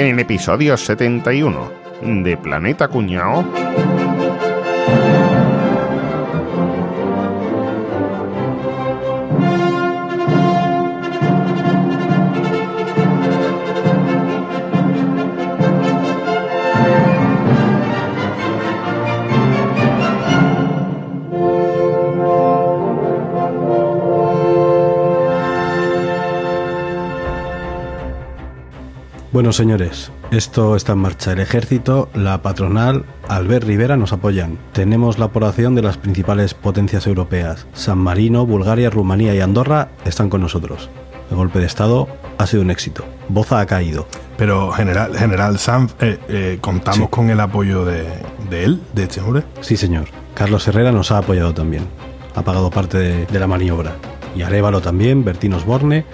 En episodio 71 de Planeta Cuñao. Bueno, señores, esto está en marcha. El ejército, la patronal, Albert Rivera nos apoyan. Tenemos la aprobación de las principales potencias europeas. San Marino, Bulgaria, Rumanía y Andorra están con nosotros. El golpe de Estado ha sido un éxito. Boza ha caído. Pero, general, general Sanz, eh, eh, ¿contamos Sí. con el apoyo de, de él, de este hombre? Sí, señor. Carlos Herrera nos ha apoyado también. Ha pagado parte de, de la maniobra. Y Arevalo también, Bertín Osborne.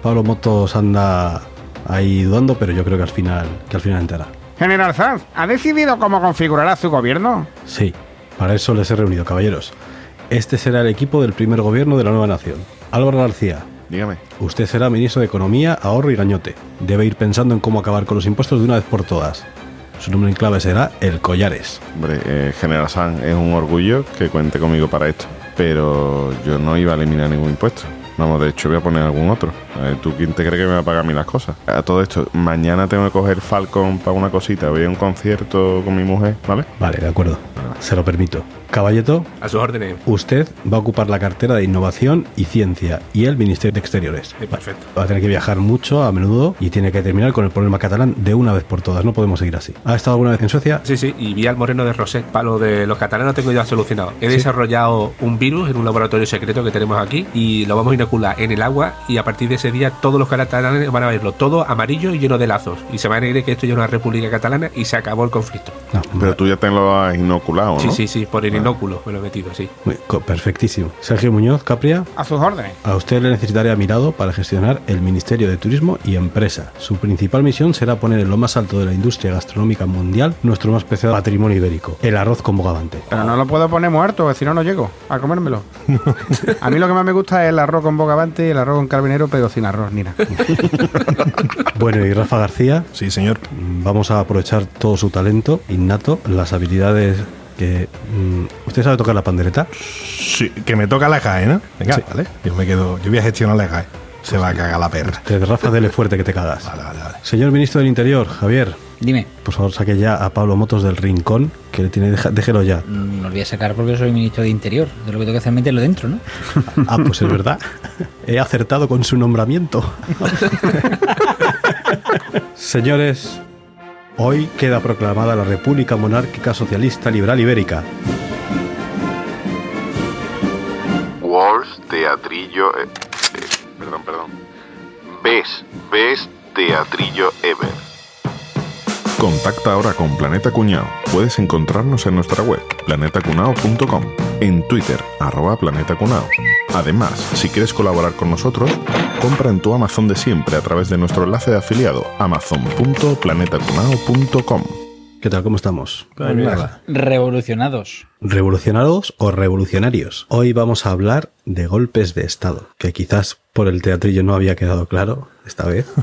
Pablo Motos anda ahí dudando, pero yo creo que al final, que al final entrará. General Sanz, ¿ha decidido cómo configurará su gobierno? Sí, para eso les he reunido, caballeros. Este será el equipo del primer gobierno de la nueva nación. Álvaro García, Dígame. usted será ministro de Economía, Ahorro y Gañote. Debe ir pensando en cómo acabar con los impuestos de una vez por todas. Su nombre en clave será El Collares. Hombre, eh, General San, es un orgullo que cuente conmigo para esto. Pero yo no iba a eliminar ningún impuesto. Vamos, de hecho voy a poner algún otro. A ver, ¿Tú quién te cree que me va a pagar a mí las cosas? A todo esto, mañana tengo que coger Falcon para una cosita. Voy a un concierto con mi mujer, ¿vale? Vale, de acuerdo. Se lo permito. Caballeto, A sus órdenes. usted va a ocupar la cartera de Innovación y Ciencia y el Ministerio de Exteriores. Sí, perfecto. Va a tener que viajar mucho a menudo y tiene que terminar con el problema catalán de una vez por todas. No podemos seguir así. ¿Ha estado alguna vez en Suecia? Sí, sí, y vi al moreno de Roset. Para lo de los catalanes tengo ya solucionado. He desarrollado un virus en un laboratorio secreto que tenemos aquí y lo vamos a inocular en el agua y a partir de ese día todos los catalanes van a verlo todo amarillo y lleno de lazos. Y se van a creer que esto ya es una república catalana y se acabó el conflicto. No, Pero tú ya te lo has inoculado, ¿no? Sí, sí, sí, por el inóculo me lo he metido, sí. Perfectísimo. Sergio Muñoz, Capria, A sus órdenes. a usted le necesitaré a mi lado para gestionar el Ministerio de Turismo y Empresa. Su principal misión será poner en lo más alto de la industria gastronómica mundial nuestro más preciado patrimonio ibérico, el arroz con bogavante. Pero no lo puedo poner muerto, si no, no llego a comérmelo. A mí lo que más me gusta es el arroz con bogavante y el arroz con carabinero, pero sin arroz ni nada. Bueno, y Rafa García, Sí, señor. vamos a aprovechar todo su talento innato, las habilidades que... mm, ¿Usted sabe tocar la pandereta? Sí, que me toca la GAE, ¿no? Venga, Sí. vale. Yo me quedo, yo voy a gestionar la GAE. Se va a cagar la perra. Usted, Rafa, dele fuerte que te cagas. Vale, vale, vale. Señor Ministro del Interior, Javier, Dime, por favor saque ya a Pablo Motos del Rincón, que le tiene, deja- déjelo ya. mm, lo voy a sacar porque soy ministro de Interior. De lo que tengo que hacer es meterlo dentro, ¿no? Ah, pues es verdad. He acertado con su nombramiento. Señores, hoy queda proclamada la República Monárquica Socialista Liberal Ibérica. Wars Teatrillo. eh, eh, perdón, perdón. Ves, ves Teatrillo Ever. Contacta ahora con Planeta Cuñao. Puedes encontrarnos en nuestra web, planetacunao.com, en Twitter, arroba Planeta Cunao. Además, si quieres colaborar con nosotros, compra en tu Amazon de siempre a través de nuestro enlace de afiliado, amazon.planetacunao.com. ¿Qué tal? ¿Cómo estamos? Pues nada. Revolucionados. ¿Revolucionados o revolucionarios? Hoy vamos a hablar de golpes de Estado, que quizás por el teatrillo no había quedado claro esta vez.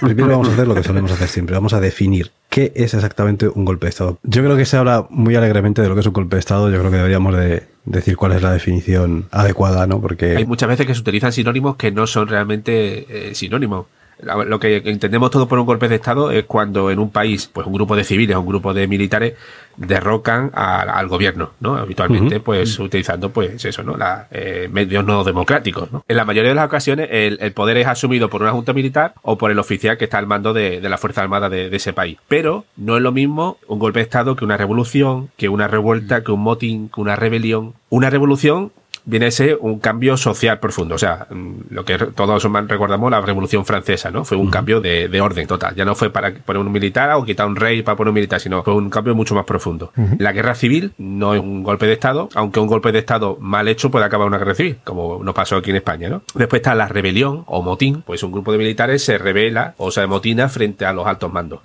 Pues, primero vamos a hacer lo que solemos hacer siempre, vamos a definir qué es exactamente un golpe de Estado. Yo creo que se habla muy alegremente de lo que es un golpe de Estado, yo creo que deberíamos de decir cuál es la definición adecuada, ¿no? Porque... Hay muchas veces que se utilizan sinónimos que no son realmente eh, sinónimos. Lo que entendemos todo por un golpe de Estado es cuando en un país, pues un grupo de civiles o un grupo de militares derrocan a- al gobierno, ¿no? Habitualmente, pues utilizando, pues eso, ¿no? La, eh, medios no democráticos, ¿no? En la mayoría de las ocasiones, el, el poder es asumido por una junta militar o por el oficial que está al mando de, de la Fuerza Armada de, de ese país. Pero no es lo mismo un golpe de Estado que una revolución, que una revuelta, que un motín, que una rebelión. Una revolución viene a ser un cambio social profundo. O sea, mm, lo que todos recordamos, la Revolución Francesa, ¿no? Fue un cambio de, de orden total. Ya no fue para poner un militar o quitar un rey para poner un militar, sino fue un cambio mucho más profundo. La guerra civil no es un golpe de Estado, aunque un golpe de Estado mal hecho puede acabar una guerra civil, como nos pasó aquí en España, ¿no? Después está la rebelión o motín, pues un grupo de militares se revela o se motina frente a los altos mandos.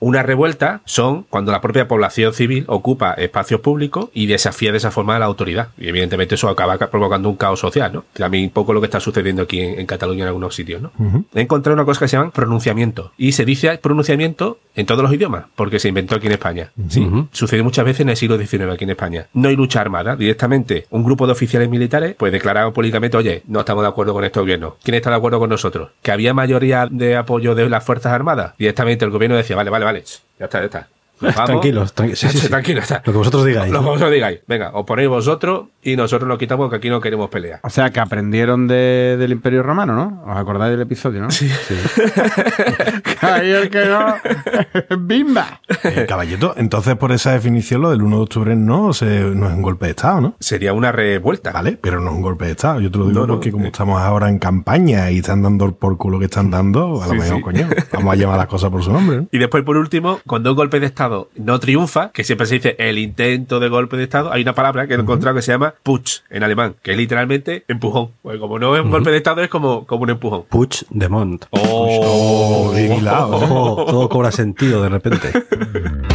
Una revuelta son cuando la propia población civil ocupa espacios públicos y desafía de esa forma a la autoridad. Y evidentemente eso acaba ca- provocando un caos social, ¿no? Mí un poco lo que está sucediendo aquí en, en Cataluña en algunos sitios, ¿no? He encontrado una cosa que se llama pronunciamiento. Y se dice pronunciamiento en todos los idiomas, porque se inventó aquí en España. Sí, sucedió muchas veces en el siglo XIX aquí en España. No hay lucha armada, directamente un grupo de oficiales militares pues declararon públicamente, oye, no estamos de acuerdo con este gobierno. ¿Quién está de acuerdo con nosotros? Que había mayoría de apoyo de las Fuerzas Armadas. Directamente el gobierno decía, vale, vale, vale, ya está, ya está. Vamos. Tranquilos, tranqui- sí, sí, sí. Tranquilo, está. Lo que vosotros digáis. Lo que vosotros digáis. Venga, os ponéis vosotros y nosotros lo quitamos que aquí no queremos pelear. O sea, que aprendieron de- del Imperio Romano, ¿no? ¿Os acordáis del episodio, no? Sí. Ahí el que no. ¡Bimba! Eh, caballito, entonces por esa definición lo del 1 de octubre no, se, no es un golpe de Estado, ¿no? Sería una revuelta. Vale, pero no es un golpe de Estado. Yo te lo digo No, no, porque como eh. estamos ahora en campaña y están dando por culo que están dando, a lo Sí, mejor, sí. coño, vamos a llamar las cosas por su nombre. ¿no? Y después, por último, cuando un golpe de Estado no triunfa, que siempre se dice el intento de golpe de Estado, hay una palabra que he encontrado que se llama Putsch en alemán, que es literalmente empujón. Pues como no es un golpe de Estado, es como, como un empujón. Puig de Mont. Oh, hilado, ¿eh? Ojo, todo cobra sentido de repente.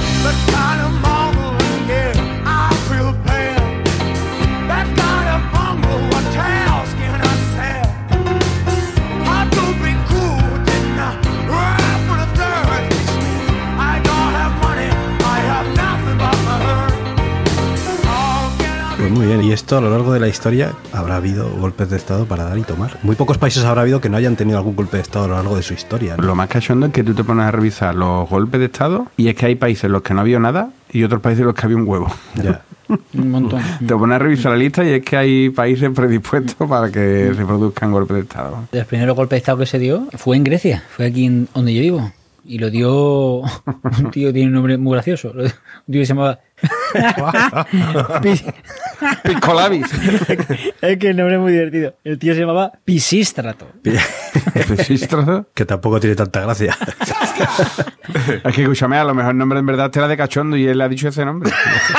a lo largo de la historia habrá habido golpes de Estado para dar y tomar. Muy pocos países habrá habido que no hayan tenido algún golpe de Estado a lo largo de su historia. ¿no? Lo más cachondo es que tú te pones a revisar los golpes de Estado y es que hay países en los que no había nada y otros países en los que había un huevo. Ya. Un montón. Te pones a revisar la lista y es que hay países predispuestos para que se produzcan golpes de Estado. De los primeros golpes de Estado que se dio fue en Grecia, fue aquí en donde yo vivo. Y lo dio un tío que tiene un nombre muy gracioso. Un tío que se llamaba. Pi- Piscolabis. es que el nombre es muy divertido. El tío se llamaba Pisístrato. Pisístrato. Que tampoco tiene tanta gracia. Es que escúchame, a lo mejor el nombre en verdad te era de cachondo y él le ha dicho ese nombre.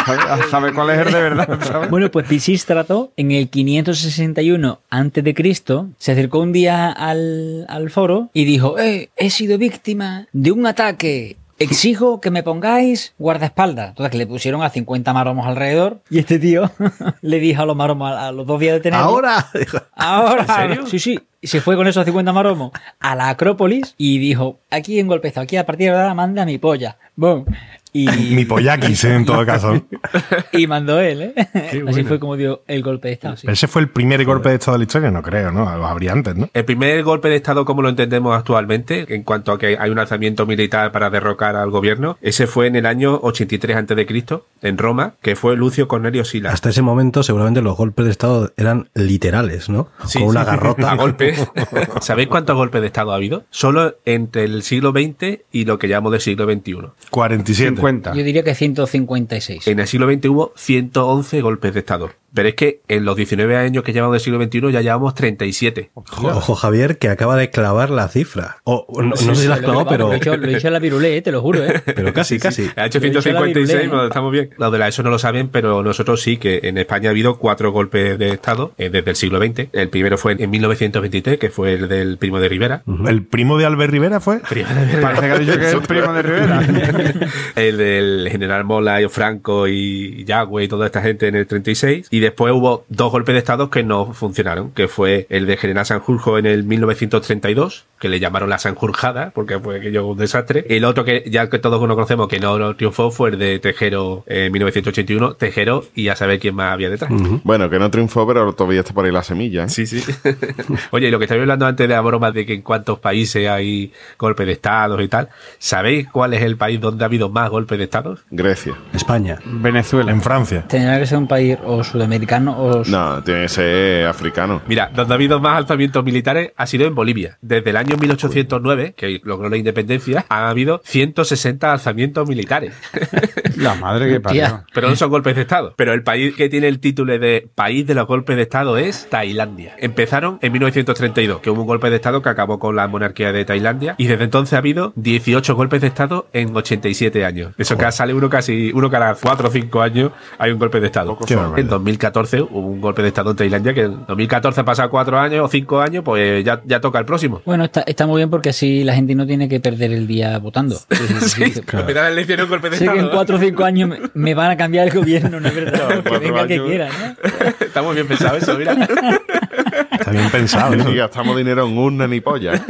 ¿Sabe, sabe cuál es el de verdad? ¿sabes? Bueno, pues Pisístrato, en el 561 a.C., se acercó un día al, al foro y dijo: eh, He sido víctima de un ataque. Exijo que me pongáis guardaespaldas. Entonces, que le pusieron a 50 maromos alrededor. Y este tío le dijo a los maromos a, los dos días de tener. Ahora. Ahora. ¿En serio? Sí, sí. Y se fue con esos 50 maromos a la Acrópolis y dijo: Aquí en golpezo, aquí a partir de ahora manda mi polla. Boom. Y, Mi pollaquis, ¿eh? en todo caso. y mandó él, ¿eh? Así fue como dio el golpe de Estado. sí. Ese fue el primer golpe de Estado de la historia, no creo, ¿no? Los habría antes, ¿no? El primer golpe de Estado, como lo entendemos actualmente, en cuanto a que hay un alzamiento militar para derrocar al gobierno, ese fue en el año 83 a.C., en Roma, que fue Lucio Cornelio Sila. Hasta ese momento seguramente los golpes de Estado eran literales, ¿no? Sí, Con una sí. garrota. A golpe. ¿Sabéis cuántos golpes de Estado ha habido? Solo entre el siglo XX y lo que llamamos del siglo XXI. 47. 50. Yo diría que 156. En el siglo XX hubo 111 golpes de Estado. Pero es que en los 19 años que llevamos del siglo XXI ya llevamos 37. Ojo, Javier, que acaba de clavar la cifra. O, no, no sé si la has clavado, pero, Lo he hecho, lo he hecho en la virulé, eh, te lo juro, ¿eh? pero casi, casi. Ha hecho Lo he 156, virulé, pero estamos bien. Los de la ESO no lo saben, pero nosotros sí, que en España ha habido cuatro golpes de Estado eh, desde el siglo XX. El primero fue en 1923, que fue el del primo de Rivera. ¿El primo de Albert Rivera fue? Primo de Rivera. Parece que ha dicho que es el primo de Rivera. el del general Mola y Franco y Yagüe y toda esta gente en el 36. Y después hubo dos golpes de Estado que no funcionaron, que fue el de general Sanjurjo en el 1932, que le llamaron la Sanjurjada, porque fue aquello un desastre. El otro que ya que todos conocemos que no, no triunfó fue el de Tejero en 1981, Tejero y a saber quién más había detrás. Bueno, que no triunfó, pero todavía está por ahí la semilla. ¿eh? Sí, sí. Oye, y lo que estáis hablando antes de la broma de que en cuántos países hay golpes de Estado y tal, ¿sabéis cuál es el país donde ha habido más golpes de Estado? Grecia. España. Venezuela. En Francia. Tendrá que ser un país o sudamericano o... No, tiene que ser africano. Mira, donde ha habido más alzamientos militares ha sido en Bolivia. Desde el año 1809, que logró la independencia, ha habido 160 alzamientos militares. La madre que parió. Pero no son golpes de Estado. Pero el país que tiene el título de país de los golpes de Estado es Tailandia. Empezaron en 1932, que hubo un golpe de Estado que acabó con la monarquía de Tailandia. Y desde entonces ha habido 18 golpes de Estado en 87 años. Eso que sale uno casi, uno cada 4 o 5 años hay un golpe de Estado. Qué. En 2014 hubo un golpe de Estado en Tailandia que en 2014 han pasado 4 años o 5 años, pues ya, ya toca el próximo. Bueno, está, está muy bien porque así la gente no tiene que perder el día votando. Sí, da la elección golpe de Sé que en estado. cuatro o cinco años me, me van a cambiar el gobierno, ¿no es verdad? que cuatro venga el que años. quiera, ¿no? Está muy bien pensado eso, mira. Está bien pensado. ¿no? Ni gastamos dinero en urna ni polla.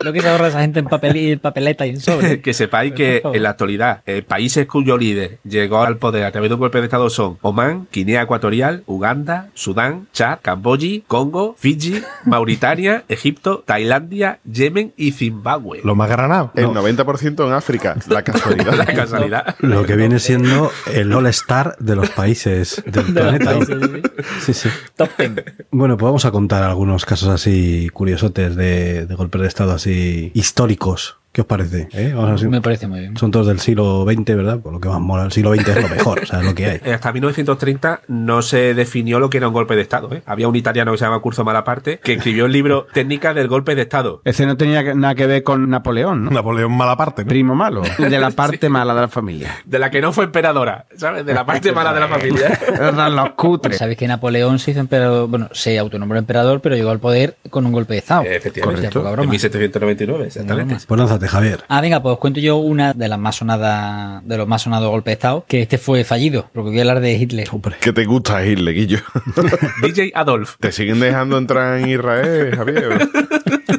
Lo que se ahorra esa gente en, papel, en papeleta y en sobre. que sepáis que en la actualidad eh, países cuyo líder llegó al poder a través de un golpe de estado son Omán, Guinea Ecuatorial, Uganda, Sudán, Chad, Camboya, Congo, Fiji, Mauritania, Egipto, Tailandia, Yemen y Zimbabue. Lo más granado. El 90% en África. La casualidad. La casualidad. Lo que viene siendo el All-Star de los países del De planeta. países, sí, Sí. Top ten. Bueno, vamos a contar algunos casos así curiosotes de, de golpes de Estado así históricos. ¿Qué os parece? ¿Eh? Vamos a Me parece muy bien. Son todos del siglo XX, ¿verdad? Por lo que más mola. El siglo XX es lo mejor, o sea, es lo que hay. Hasta 1930 no se definió lo que era un golpe de Estado. ¿eh? Había un italiano que se llama Curso Malaparte que escribió el libro Técnicas del golpe de Estado. Ese no tenía nada que ver con Napoleón, ¿no? Napoleón Malaparte, ¿no? Primo malo. De la parte mala de la familia. De la que no fue emperadora, ¿sabes? De la parte mala de la familia. Eran los cutres. Sabéis que Napoleón se hizo emperador, bueno, se autonombró emperador, pero llegó al poder con un golpe de Estado. Efectivamente. Correcto. En 1799, exactamente. Pues lánzate, Javier. Ah, venga, pues os cuento yo una de las más sonadas, de los más sonados golpes de Estado, que este fue fallido, porque voy a hablar de Hitler. ¿Qué te gusta Hitler, Guillo? DJ Adolf. ¿Te siguen dejando entrar en Israel, Javier?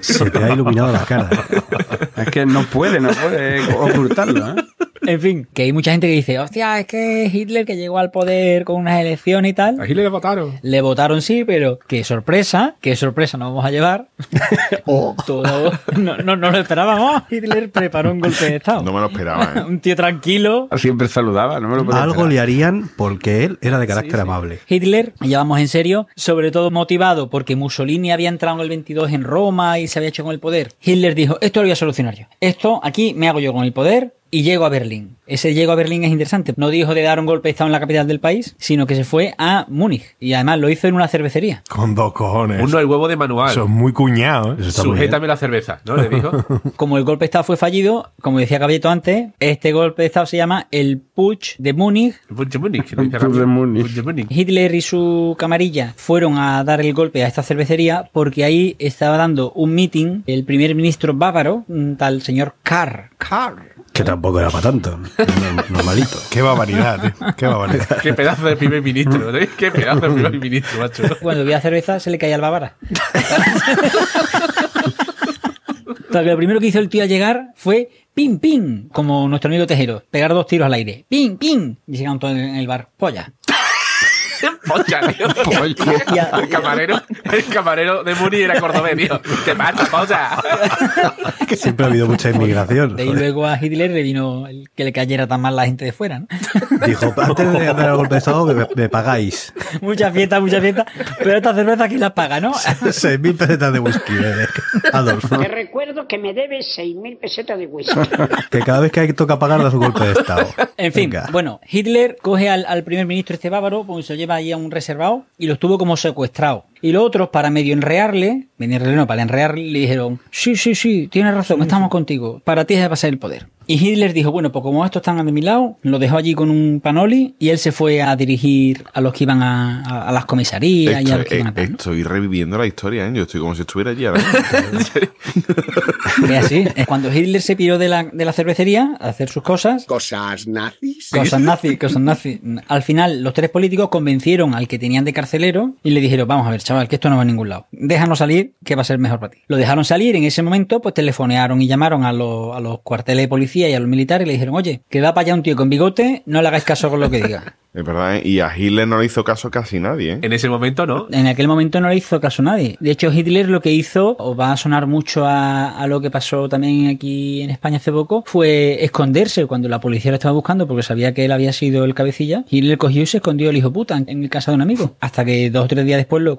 Se te ha iluminado la cara. Es que no puede, no puede ocultarlo, ¿eh? En fin, que hay mucha gente que dice, hostia, es que Hitler que llegó al poder con unas elecciones y tal. A Hitler le votaron. Le votaron sí, pero qué sorpresa, qué sorpresa nos vamos a llevar. Todo, no, no, no lo esperábamos. Hitler preparó un golpe de Estado. No me lo esperaba, ¿eh? Un tío tranquilo. Siempre saludaba, no me lo podía Algo esperar. le harían porque él era de carácter amable. Hitler, llevamos en serio, sobre todo motivado porque Mussolini había entrado en el 22 en Roma y se había hecho con el poder. Hitler dijo, esto lo voy a solucionar yo. Esto aquí me hago yo con el poder y llego a Berlín. Ese llego a Berlín es interesante. No dijo de dar un golpe de Estado en la capital del país, sino que se fue a Múnich. Y además lo hizo en una cervecería. Con dos cojones. Uno el huevo de manual. Eso es muy cuñado, ¿eh? Eso está muy bien. Sujétame la cerveza, ¿no? Le dijo. Como el golpe de Estado fue fallido, como decía Caballeto antes, este golpe de Estado se llama el Putsch de Múnich Putsch de Múnich. lo dice Putsch de rápido. Múnich. Putsch de Múnich. Hitler y su camarilla fueron a dar el golpe a esta cervecería porque ahí estaba dando un meeting el primer ministro bávaro, un tal señor Karr. Karr. Que tampoco era para tanto. no- Normalito. Qué barbaridad, ¿eh? Qué barbaridad. Qué pedazo de primer ministro, ¿eh? Qué pedazo de primer ministro, macho. Cuando bebía cerveza se le caía al bávara. Porque lo primero que hizo el tío al llegar fue pim, pim, como nuestro amigo Tejero, pegar dos tiros al aire. Pim, pim. Y llegaron todos en el bar. Polla. Pocha, tío. El camarero, el camarero de Múnich era cordobés, tío. ¿Qué pasa, pocha? Que siempre ha habido mucha inmigración. De ahí luego a Hitler le vino el que le cayera tan mal la gente de fuera, ¿no? Dijo, antes de dar el golpe de Estado me, me pagáis mucha fiesta, mucha fiesta. Pero esta cerveza aquí la paga, ¿no? 6.000 pesetas de whisky, eh, Adolfo. Te recuerdo que me debes 6.000 pesetas de whisky. Que cada vez que hay que toca pagar das un golpe de Estado. En fin, Venga. bueno, Hitler coge al, al primer ministro este bávaro, pues se lo lleva ahí a un reservado y lo estuvo como secuestrado. Y los otros, para medio enrearle, medio enrearle, no, para enrearle, le dijeron, sí, sí, sí, tienes razón, estamos contigo, para ti es de pasar el poder. Y Hitler dijo, bueno, pues como estos están de mi lado, lo dejó allí con un panoli y él se fue a dirigir a los que iban a, a- a las comisarías y a los que Estoy, iban a estoy reviviendo la historia, ¿eh? Yo estoy como si estuviera allí ahora mismo. Es así. Cuando Hitler se piró de la, de la cervecería a hacer sus cosas, Cosas nazis. Cosas nazi, cosas nazi. Al final, los tres políticos convencieron al que tenían de carcelero y le dijeron, vamos a ver, chaval, que esto no va a ningún lado. Déjanos salir, que va a ser mejor para ti. Lo dejaron salir, en ese momento, pues telefonearon y llamaron a los, a los cuarteles de policía y a los militares y le dijeron, oye, que va para allá un tío con bigote, no le hagáis caso con lo que diga. Es verdad, ¿eh? Y a Hitler no le hizo caso casi nadie, ¿eh? En ese momento, ¿no? En aquel momento no le hizo caso a nadie. De hecho, Hitler lo que hizo, os va a sonar mucho a, a lo que pasó también aquí en España hace poco, fue esconderse cuando la policía lo estaba buscando porque sabía que él había sido el cabecilla. Hitler cogió y se escondió el hijo puta en, en casa de un amigo. Hasta que dos o tres días después lo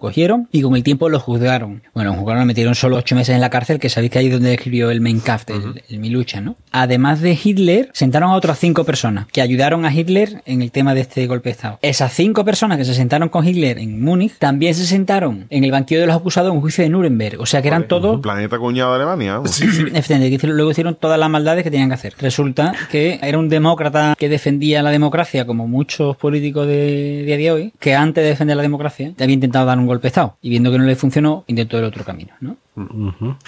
y con el tiempo lo juzgaron. Bueno, juzgaron, lo metieron solo ocho meses en la cárcel, que sabéis que ahí es donde escribió el Mein Kampf, el, el Mi lucha, ¿no? Además de Hitler, sentaron a otras cinco personas que ayudaron a Hitler en el tema de este golpe de Estado. Esas cinco personas que se sentaron con Hitler en Múnich también se sentaron en el banquillo de los acusados en un juicio de Nuremberg. O sea que eran todos Planeta cuñado de Alemania. hicieron- luego hicieron todas las maldades que tenían que hacer. Resulta que era un demócrata que defendía la democracia, como muchos políticos de, día de hoy, que antes de defender la democracia había intentado dar un golpe Y viendo que no le funcionó, intentó el otro camino, ¿no?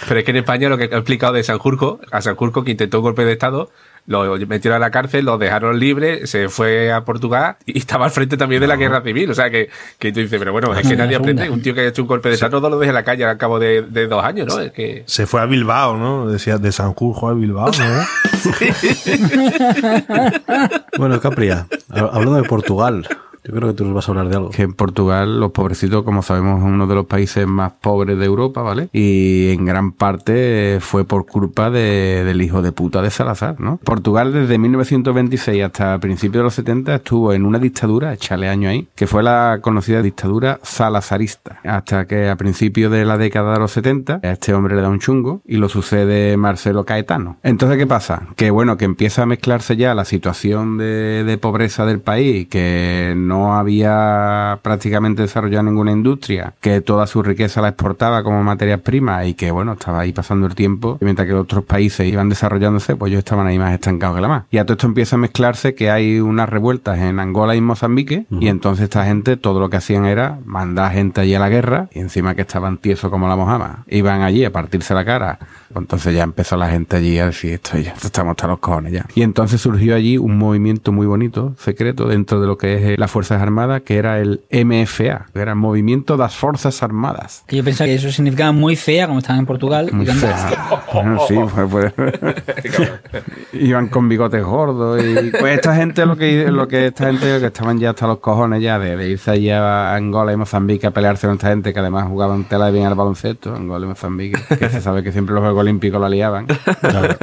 Pero es que en España lo que he explicado de Sanjurjo, a Sanjurjo que intentó un golpe de Estado, lo metieron a la cárcel, lo dejaron libre, se fue a Portugal y estaba al frente también de la guerra civil. O sea que, que tú dices, pero bueno, es que nadie aprende. Un tío que haya hecho un golpe de Estado no lo deja en la calle al cabo de, de dos años, ¿no? Es que. Se fue a Bilbao, ¿no? Decía de Sanjurjo a Bilbao, ¿no? Bueno, Capria, hab- hablando de Portugal, yo creo que tú nos vas a hablar de algo. que en Portugal, los pobrecitos, como sabemos, es uno de los países más pobres de Europa, ¿vale? Y en gran parte fue por culpa de- del hijo de puta de Salazar, ¿no? Portugal desde 1926 hasta principios de los 70 estuvo en una dictadura, échale año ahí, que fue la conocida dictadura salazarista, hasta que a principios de la década de los 70 a este hombre le da un chungo y lo sucede Marcelo Caetano. Entonces, ¿qué pasa? Que bueno, que empieza a mezclarse ya la situación de, de pobreza del país, que no había prácticamente desarrollado ninguna industria, que toda su riqueza la exportaba como materias primas y que bueno, estaba ahí pasando el tiempo, y mientras que otros países iban desarrollándose, pues ellos estaban ahí más estancados que la más. Y a todo esto empieza a mezclarse que hay unas revueltas en Angola y Mozambique, y entonces esta gente todo lo que hacían era mandar gente allí a la guerra, y encima que estaban tiesos como la mojama, iban allí a partirse la cara. Pues entonces ya empezó la gente allí a decir esto ya, estamos hasta los cojones ya. Y entonces surgió allí un movimiento muy bonito, secreto, dentro de lo que es eh, las Fuerzas Armadas, que era el MFA, que era el Movimiento das Fuerzas Armadas. Que yo pensaba que eso significaba muy fea, como estaban en Portugal. Muy fea. Bueno, sí, pues, pues, iban con bigotes gordos y pues esta gente lo que lo que esta gente que estaban ya hasta los cojones ya de, de irse allá a Angola y Mozambique a pelearse con esta gente que además jugaban tela de bien al baloncesto, Angola y Mozambique, que se sabe que siempre los Juegos Olímpicos la liaban. Claro.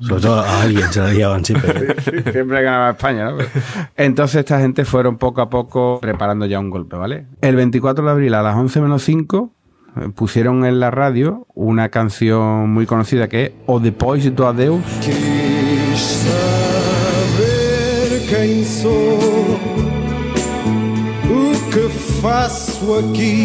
Sobre todo a alguien se la llevaban siempre. Siempre ganaba España, ¿no? Entonces esta gente fueron poco a poco preparando ya un golpe, ¿vale? El 24 de abril a las 11 menos 5 eh, pusieron en la radio una canción muy conocida que es O Depois do Adeus. Que faço me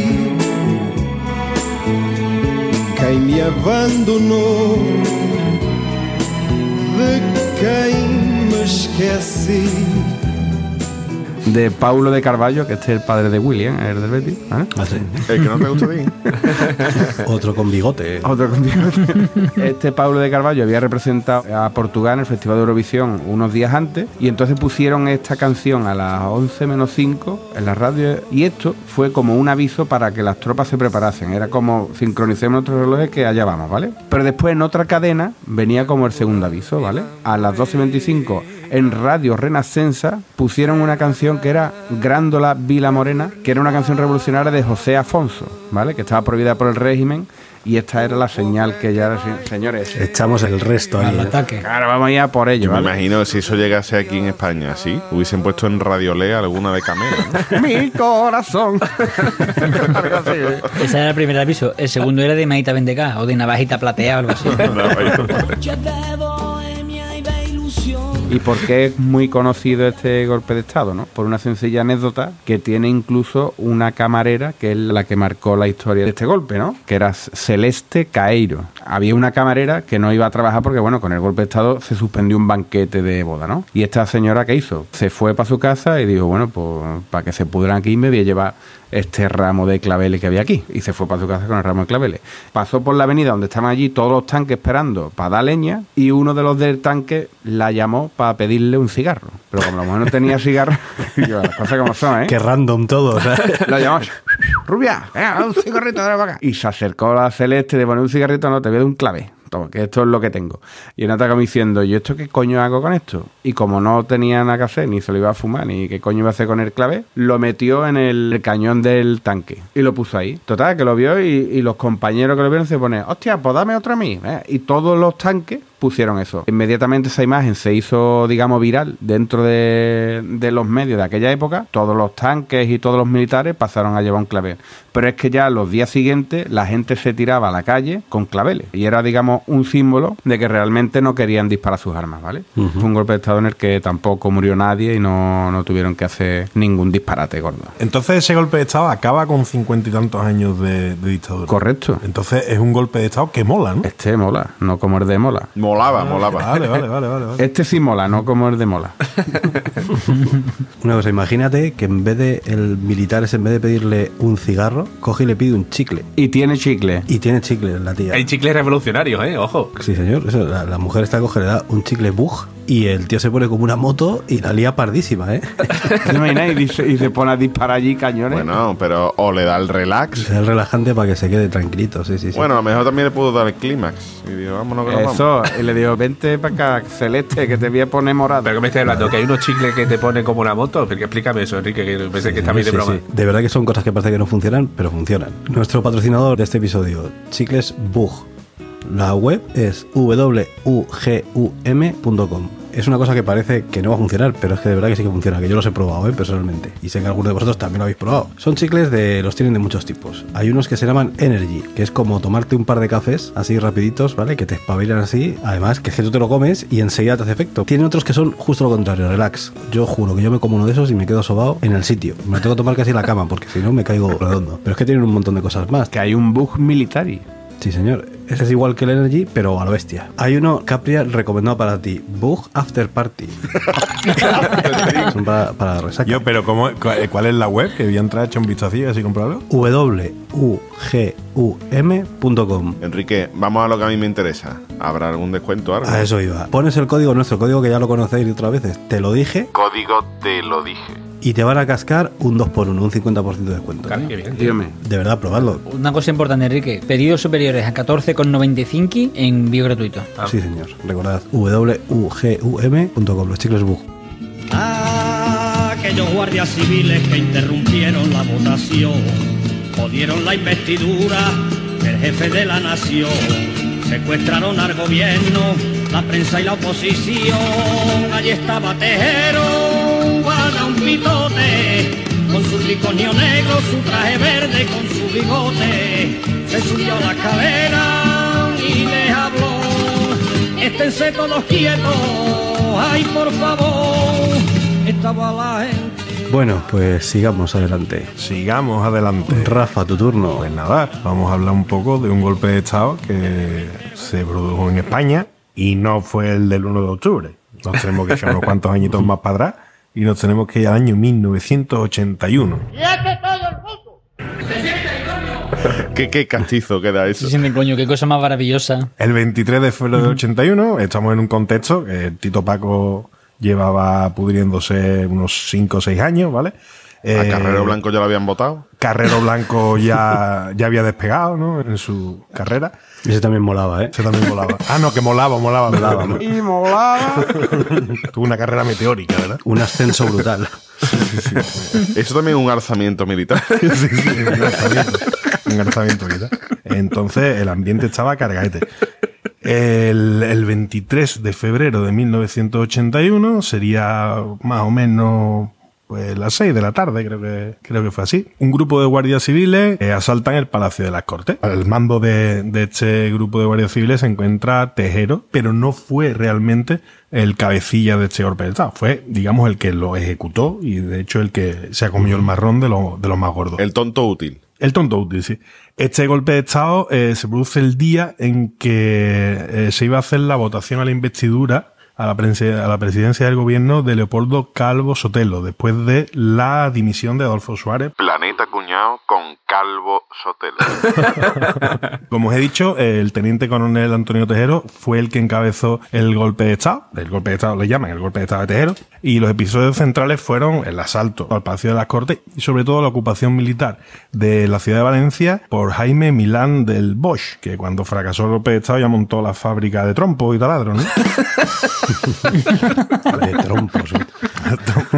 de me esqueci. De Paulo de Carballo, que este es el padre de William, el del Betis. ¿vale? Ah, sí. El que no te gusta ti. Otro con bigote. Otro contigo. Este Paulo de Carballo había representado a Portugal en el Festival de Eurovisión unos días antes y entonces pusieron esta canción a las 11 menos 5 en la radio y esto fue como un aviso para que las tropas se preparasen. Era como sincronicemos nuestros relojes que allá vamos, ¿vale? Pero después en otra cadena venía como el segundo aviso, ¿vale? A las 12.25 en Radio Renascença pusieron una canción que era Grándola Vila Morena, que era una canción revolucionaria de José Afonso, ¿vale? Que estaba prohibida por el régimen y esta era la señal que ya, señores, Echamos el resto. Al ¿eh? ataque. ahora vamos a ir a por ello, Yo me imagino que si eso llegase aquí en España, ¿sí? Hubiesen puesto en Radiolea alguna de Camela. ¿no? Mi corazón. Ese era el primer aviso. El segundo era de Maita Vendecá o de Navajita Platea o algo así. ¿Y por qué es muy conocido este golpe de Estado? ¿no? Por una sencilla anécdota que tiene incluso una camarera que es la que marcó la historia de este golpe, ¿no? Que era Celeste Caeiro. Había una camarera que no iba a trabajar porque, bueno, con el golpe de Estado se suspendió un banquete de boda, ¿no? Y esta señora, ¿qué hizo? Se fue para su casa y dijo, bueno, pues para que se pudran aquí me voy a llevar este ramo de claveles que había aquí. Y se fue para su casa con el ramo de claveles. Pasó por la avenida donde estaban allí todos los tanques esperando para dar leña y uno de los del tanque la llamó para pedirle un cigarro. Pero como la mujer no tenía cigarro, digo, las cosas como son, ¿eh? Qué random todo. o sea. La llamó, rubia, venga, un cigarrito, dale para acá. Y se acercó a la celeste de poner un cigarrito, no, te voy a dar un clave. Toma, que esto es lo que tengo. Y en como diciendo, ¿yo esto qué coño hago con esto? Y como no tenía nada que hacer, ni se lo iba a fumar, ni qué coño iba a hacer con el clave, lo metió en el cañón del tanque y lo puso ahí. Total, que lo vio y, y los compañeros que lo vieron se ponen, hostia, pues dame otro a mí. ¿eh? Y todos los tanques pusieron eso. Inmediatamente esa imagen se hizo, digamos, viral dentro de, de los medios de aquella época. Todos los tanques y todos los militares pasaron a llevar un clavel. Pero es que ya los días siguientes la gente se tiraba a la calle con claveles. Y era, digamos, un símbolo de que realmente no querían disparar sus armas, ¿vale? Fue un golpe de Estado en el que tampoco murió nadie y no, no tuvieron que hacer ningún disparate gordo. Entonces ese golpe de Estado acaba con cincuenta y tantos años de, de dictadura. Correcto. Entonces es un golpe de Estado que mola, ¿no? Este mola, no como el de mola. Mola molaba, molaba. Vale, vale, vale, vale. vale. Este sí mola, no como el de mola. Una cosa, imagínate que en vez de el militar es en vez de pedirle un cigarro, coge y le pide un chicle. Y tiene chicle. Y tiene chicle la tía. Hay chicles revolucionarios, ¿eh? Ojo. Sí, señor. Eso, la, la mujer está coge, le da un chicle bug y el tío se pone como una moto y la lía pardísima, ¿eh? Y, dice- y se pone a disparar allí cañones. Bueno, pero o le da el relax. Es el relajante para que se quede tranquilito, sí, sí, sí. Bueno, a lo mejor también le pudo dar el clímax. Y digo, vámonos que nos vamos. Eso, y le digo, vente para acá, Celeste, que te voy a poner morado. Pero que me estás hablando, que hay unos chicles que te ponen como una moto. Porque explícame eso, Enrique, que pensé que está bien de Sí, broma. sí. De verdad que son cosas que parece que no funcionan, pero funcionan. Nuestro patrocinador de este episodio, Chicles Bug. La web es wugum.com. Es una cosa que parece que no va a funcionar, pero es que de verdad que sí que funciona, que yo los he probado ¿eh? personalmente. Y sé que algunos de vosotros también lo habéis probado. Son chicles de. los tienen de muchos tipos. Hay unos que se llaman Energy, que es como tomarte un par de cafés así rapiditos, ¿vale? Que te espabilan así. Además, que es que tú te lo comes y enseguida te hace efecto. Tienen otros que son justo lo contrario, relax. Yo juro que yo me como uno de esos y me quedo sobado en el sitio. Me lo tengo que tomar casi en la cama, porque si no me caigo redondo. Pero es que tienen un montón de cosas más. Que hay un bug militar. Sí, señor. Ese es igual que el Energy, pero a lo bestia. Hay uno, Capria, recomendado para ti. Bug After Party. Son para, para la resaca. Yo, pero ¿cómo, cuál, cuál es la web? Que voy a entrar, echar un vistacillo así comprarlo. wugum.com. Enrique, vamos a lo que a mí me interesa. ¿Habrá algún descuento o algo? A eso iba. Pones el código, nuestro código que ya lo conocéis de otras veces. Te lo dije Código te lo dije. Y te van a cascar un 2x1, un 50% de descuento. Claro, qué bien. Dígame. De verdad, probadlo. Una cosa importante, Enrique. Pedidos superiores a 14,95 en envío gratuito. Sí, señor. Recordad, wugum.com, los chicles bug. Aquellos guardias civiles que interrumpieron la votación, jodieron la investidura del jefe de la nación, secuestraron al gobierno, la prensa y la oposición. Allí estaba Tejero, pitote, con su triconio negro, su traje verde, con su bigote, se subió a la cadera y les habló. Esténse todos quietos, ay por favor, estaba la gente. Bueno, pues sigamos adelante. Sigamos adelante. Rafa, tu turno. Pues nada, vamos a hablar un poco de un golpe de Estado que se produjo en España y no fue el del 1 de octubre. Nos tenemos que echar unos cuantos añitos más para atrás y nos tenemos que ir al año 1981. ¿Qué, qué castizo queda eso? Sí, sí, coño, qué cosa más maravillosa. El 23 de febrero del 81, estamos en un contexto que Tito Paco llevaba pudriéndose unos 5 o 6 años, ¿vale? ¿A Eh, Carrero Blanco ya lo habían votado? Carrero Blanco ya, ya había despegado, ¿no? En su carrera. Ese también molaba, ¿eh? Ese también molaba. Ah, no, que molaba, molaba, molaba. ¿no? Y molaba. Tuvo una carrera meteórica, ¿verdad? Un ascenso brutal. Eso también es un alzamiento militar. sí, sí, un alzamiento. Un alzamiento, ¿verdad? Entonces el ambiente estaba cargadete. El, el 23 de febrero de 1981 sería más o menos pues las 6 de la tarde, creo que, creo que fue así. Un grupo de guardias civiles eh, asaltan el Palacio de las Cortes. Al mando de, de este grupo de guardias civiles se encuentra Tejero, pero no fue realmente el cabecilla de este golpe de Estado. Fue, digamos, el que lo ejecutó y de hecho el que se ha comido el marrón de, lo- de los más gordos. El tonto útil. El tonto útil, sí. Este golpe de Estado eh, se produce el día en que eh, se iba a hacer la votación a la investidura a la, a la presidencia del gobierno de Leopoldo Calvo Sotelo, después de la dimisión de Adolfo Suárez. Cuñado con Calvo Sotelo. Como os he dicho, el teniente coronel Antonio Tejero fue el que encabezó el golpe de Estado. El golpe de Estado le llaman el golpe de Estado de Tejero. Y los episodios centrales fueron el asalto al Palacio de las Cortes y sobre todo la ocupación militar de la ciudad de Valencia por Jaime Milán del Bosch, que cuando fracasó el golpe de Estado ya montó la fábrica de trompo y taladro, ¿no? De trompos. ¿eh?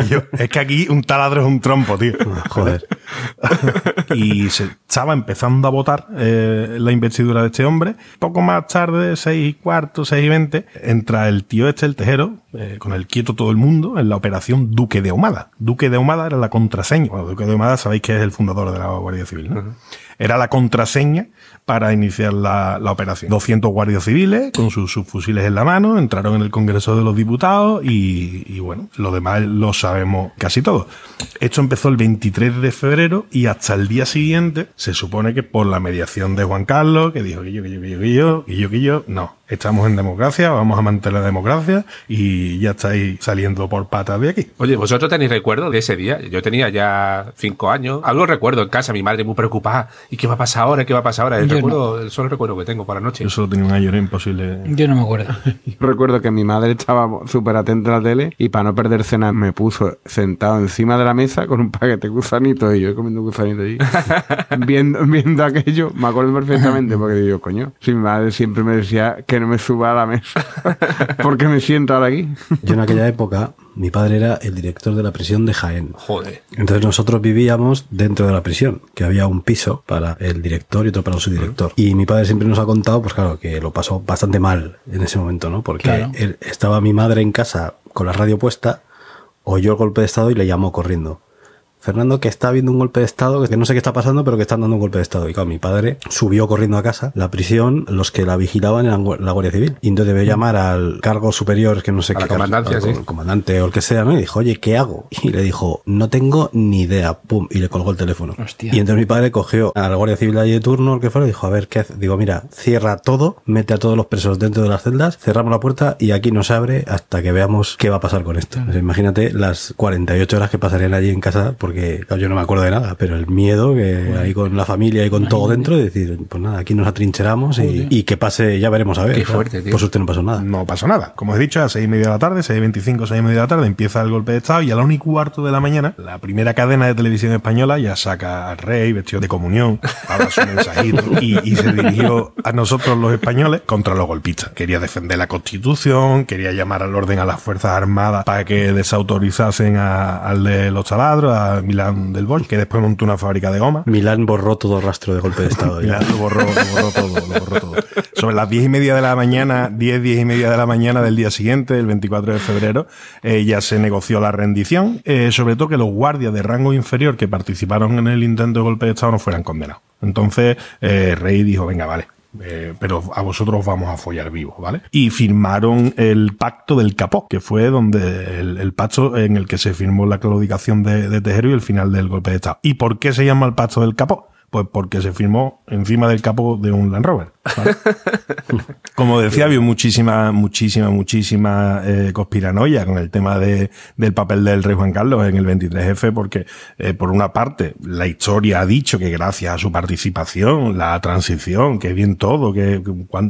Yo- es que aquí un taladro es un trompo, tío. Joder. y se estaba empezando a votar eh, la investidura de este hombre. Poco más tarde, seis y cuarto, seis y veinte, entra el tío este, el tejero, eh, con el quieto todo el mundo, en la operación Duque de Ahumada. Duque de Ahumada era la contraseña. Bueno, Duque de Ahumada sabéis que es el fundador de la Guardia Civil, ¿no? Era la contraseña para iniciar la, la operación. 200 guardias civiles con sus subfusiles en la mano entraron en el Congreso de los Diputados y, y bueno, lo demás lo sabemos casi todo. Esto empezó el 23 de febrero y hasta el día siguiente se supone que por la mediación de Juan Carlos, que dijo que yo, que yo, que yo, que yo, que yo, que yo, no. Estamos en democracia, vamos a mantener la democracia y ya estáis saliendo por patas de aquí. Oye, ¿vosotros tenéis recuerdo de ese día? Yo tenía ya cinco años. Algo recuerdo en casa, mi madre muy preocupada. ¿Y qué va a pasar ahora? ¿Qué va a pasar ahora? El, Yo recuerdo, el solo recuerdo que tengo para la noche. Yo solo tenía un año, era imposible. Yo no me acuerdo. Recuerdo que mi madre estaba súper atenta a la tele y para no perder cena me puso sentado encima de la mesa con un paquete de gusanitos y yo comiendo gusanitos allí. viendo, viendo aquello, me acuerdo perfectamente porque digo, coño, si mi madre siempre me decía que no me suba a la mesa porque me siento ahora aquí. Yo en aquella época, mi padre era el director de la prisión de Jaén. Joder. Entonces nosotros vivíamos dentro de la prisión, que había un piso para el director y otro para el subdirector. Y mi padre siempre nos ha contado, pues claro, que lo pasó bastante mal en ese momento, ¿no? Porque Claro. él- estaba mi madre en casa con la radio puesta, oyó el golpe de estado y le llamó corriendo. Fernando, que está habiendo un golpe de estado, que no sé qué está pasando, pero que están dando un golpe de estado. Y claro, mi padre subió corriendo a casa. La prisión, los que la vigilaban eran la Guardia Civil. Y entonces debió llamar al cargo superior, que no sé A la qué. cargo- comandancia, sí. co- comandante o el que sea, ¿no? Y dijo, oye, ¿qué hago? Y le dijo, no tengo ni idea. Pum, y le colgó el teléfono. Hostia. Y entonces mi padre cogió a la Guardia Civil allí de turno, el que fuera, y dijo, a ver, ¿qué hace? Digo, mira, cierra todo, mete a todos los presos dentro de las celdas, cerramos la puerta y aquí no se abre hasta que veamos qué va a pasar con esto. O sea, imagínate las 48 horas que pasarían allí en casa, porque claro, yo no me acuerdo de nada, pero el miedo que hay con la familia y con todo dentro, de decir, pues nada, aquí nos atrincheramos y, y que pase, ya veremos a ver. Qué fuerte, tío. Por suerte no pasó nada. No pasó nada. Como he dicho, a seis y media de la tarde, 6.25, 6 y media de la tarde, empieza el golpe de Estado y a la una y cuarto de la mañana, la primera cadena de televisión española ya saca al rey vestido de comunión, habla su mensajito y, y se dirigió a nosotros los españoles contra los golpistas. Quería defender la constitución, quería llamar al orden a las Fuerzas Armadas para que desautorizasen a- al de los taladros, a Milán del Bosch, que después montó una fábrica de goma. Milán borró todo rastro de golpe de Estado. Ya, lo borró, lo borró todo, lo borró todo. Sobre las diez y media de la mañana, diez, diez y media de la mañana del día siguiente, el 24 de febrero, eh, ya se negoció la rendición, eh, sobre todo que los guardias de rango inferior que participaron en el intento de golpe de Estado no fueran condenados. Entonces, eh, Rey dijo, venga, vale. Eh, pero a vosotros os vamos a follar vivos, ¿vale? Y firmaron el pacto del capó, que fue donde el, el pacto en el que se firmó la claudicación de, de Tejero y el final del golpe de Estado. ¿Y por qué se llama el pacto del capó? Pues porque se firmó encima del capó de un Land Rover. ¿vale? Como decía, había muchísima, muchísima, muchísima eh, conspiranoia con el tema de, del papel del rey Juan Carlos en el 23F, porque eh, por una parte la historia ha dicho que gracias a su participación, la transición, que bien todo, que,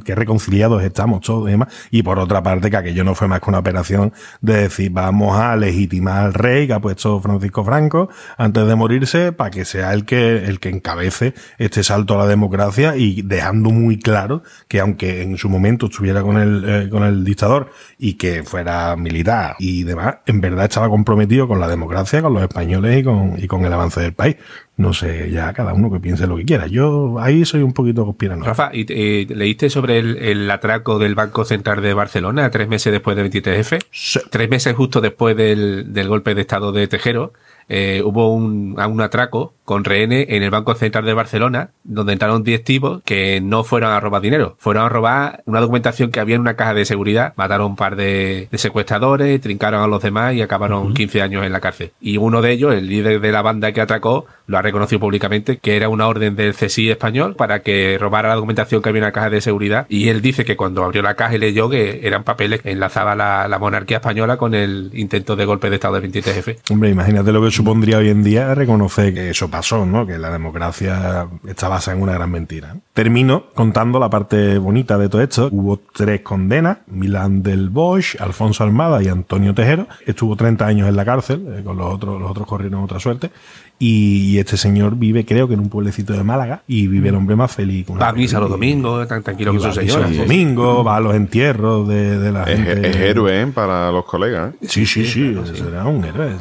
que reconciliados estamos todos y demás, y por otra parte que aquello no fue más que una operación de decir vamos a legitimar al rey que ha puesto Francisco Franco antes de morirse para que sea el que, el que encabece este salto a la democracia y dejando muy claro que aunque en su momento estuviera con el, eh, con el dictador y que fuera militar y demás, en verdad estaba comprometido con la democracia, con los españoles y con, y con el avance del país. No sé, ya cada uno que piense lo que quiera. Yo ahí soy un poquito conspiranoico. Rafa, ¿y, eh, ¿leíste sobre el, el atraco del Banco Central de Barcelona tres meses después del 23F? Sí. Tres meses justo después del, del golpe de Estado de Tejero, eh, hubo un, un atraco con rehenes en el Banco Central de Barcelona, donde entraron 10 tipos que no fueron a robar dinero, fueron a robar una documentación que había en una caja de seguridad, mataron un par de, de secuestradores, trincaron a los demás y acabaron 15 años en la cárcel. Y uno de ellos, el líder de la banda que atracó, lo reconocido públicamente que era una orden del CSI español para que robara la documentación que había en la caja de seguridad. Y él dice que cuando abrió la caja y leyó que eran papeles que enlazaba la, la monarquía española con el intento de golpe de Estado del 23F. Hombre, imagínate lo que supondría hoy en día reconocer que eso pasó, ¿no? Que la democracia está basada en una gran mentira. Termino contando la parte bonita de todo esto. Hubo tres condenas, Milán del Bosch, Alfonso Almada y Antonio Tejero. Estuvo 30 años en la cárcel, eh, con los otros, los otros corrieron otra suerte. Y, y este señor vive, creo que en un pueblecito de Málaga, y vive el hombre más feliz. que una Va a misa los domingos, tan tranquilo y con va su a misa señora. los domingos, va a los entierros de, de la Es, gente. es héroe ¿eh? para los colegas. ¿eh? Sí, sí, sí, será un héroe.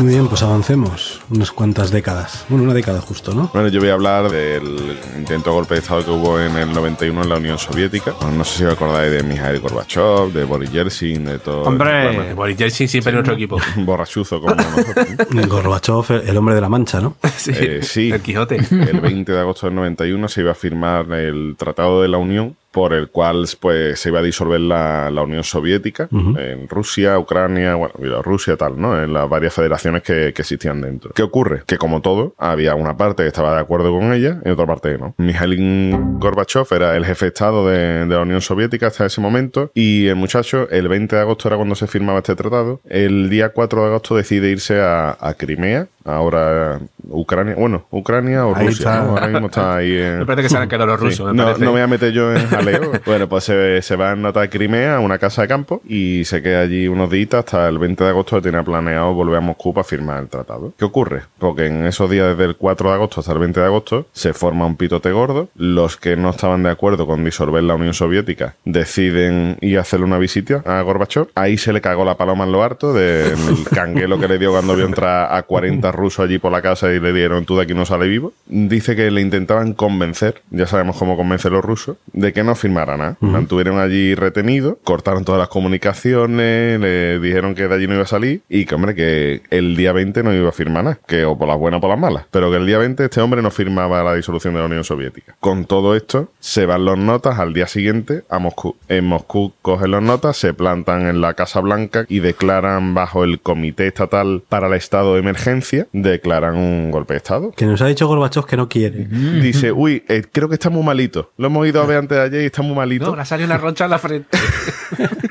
Muy bien, pues avancemos. unas cuantas décadas. Bueno, una década justo, ¿no? Bueno, yo voy a hablar del intento de golpe de Estado que hubo en el 91 en la Unión Soviética. No sé si os acordáis de Mikhail Gorbachev, de Boris Yeltsin, de todo. Hombre. Bueno, Boris Yeltsin siempre en nuestro equipo. borrachuzo como nosotros. Gorbachev, el hombre de la mancha, ¿no? Sí, Eh, sí. El Quijote. El 20 de agosto del 91 se iba a firmar el Tratado de la Unión por el cual pues se iba a disolver la, la Unión Soviética en Rusia, Ucrania, bueno, Bielorrusia, tal, ¿no? En las varias federaciones que, que existían dentro. ¿Qué ocurre? Que como todo, había una parte que estaba de acuerdo con ella y otra parte que no. Mikhail Gorbachev era el jefe de Estado de, de la Unión Soviética hasta ese momento y el muchacho, el 20 de agosto era cuando se firmaba este tratado, el día 4 de agosto decide irse a, a Crimea, ahora Ucrania, bueno, Ucrania o Ahí Rusia, está. ¿no? Ahora mismo está ahí en... Me parece que se han quedado los Sí. rusos. me No, me voy a meter yo en jaleo. bueno, pues se, se va a Crimea, a una casa de campo, y se queda allí unos días hasta el 20 de agosto que tenía planeado volver a Moscú para firmar el tratado. ¿Qué ocurre? Porque en esos días, desde el 4 de agosto hasta el 20 de agosto, se forma un pitote gordo. Los que no estaban de acuerdo con disolver la Unión Soviética deciden ir a hacerle una visita a Gorbachev. Ahí se le cagó la paloma en lo harto del canguelo que le dio cuando vio entrar a 40 rusos allí por la casa y le dieron tú de aquí no sale vivo. Dice que le intentaban convencer, ya sabemos cómo convencer los rusos, de que no firmara nada. Mantuvieron allí retenido, cortaron todas las comunicaciones, le dijeron que de allí no iba a salir y que, hombre, que el día 20 no iba a firmar nada, que o por las buenas o por las malas, pero que el día 20 este hombre no firmaba la disolución de la Unión Soviética. Con todo esto, se van los notas al día siguiente a Moscú. En Moscú cogen los notas, se plantan en la Casa Blanca y declaran bajo el Comité Estatal para el Estado de Emergencia, declaran un golpe de Estado. Que nos ha dicho Gorbachev que no quiere. Dice, uy, eh, creo que está muy malito. Lo hemos ido a ver antes de ayer y está muy malito. No, le ha salido una roncha en la frente.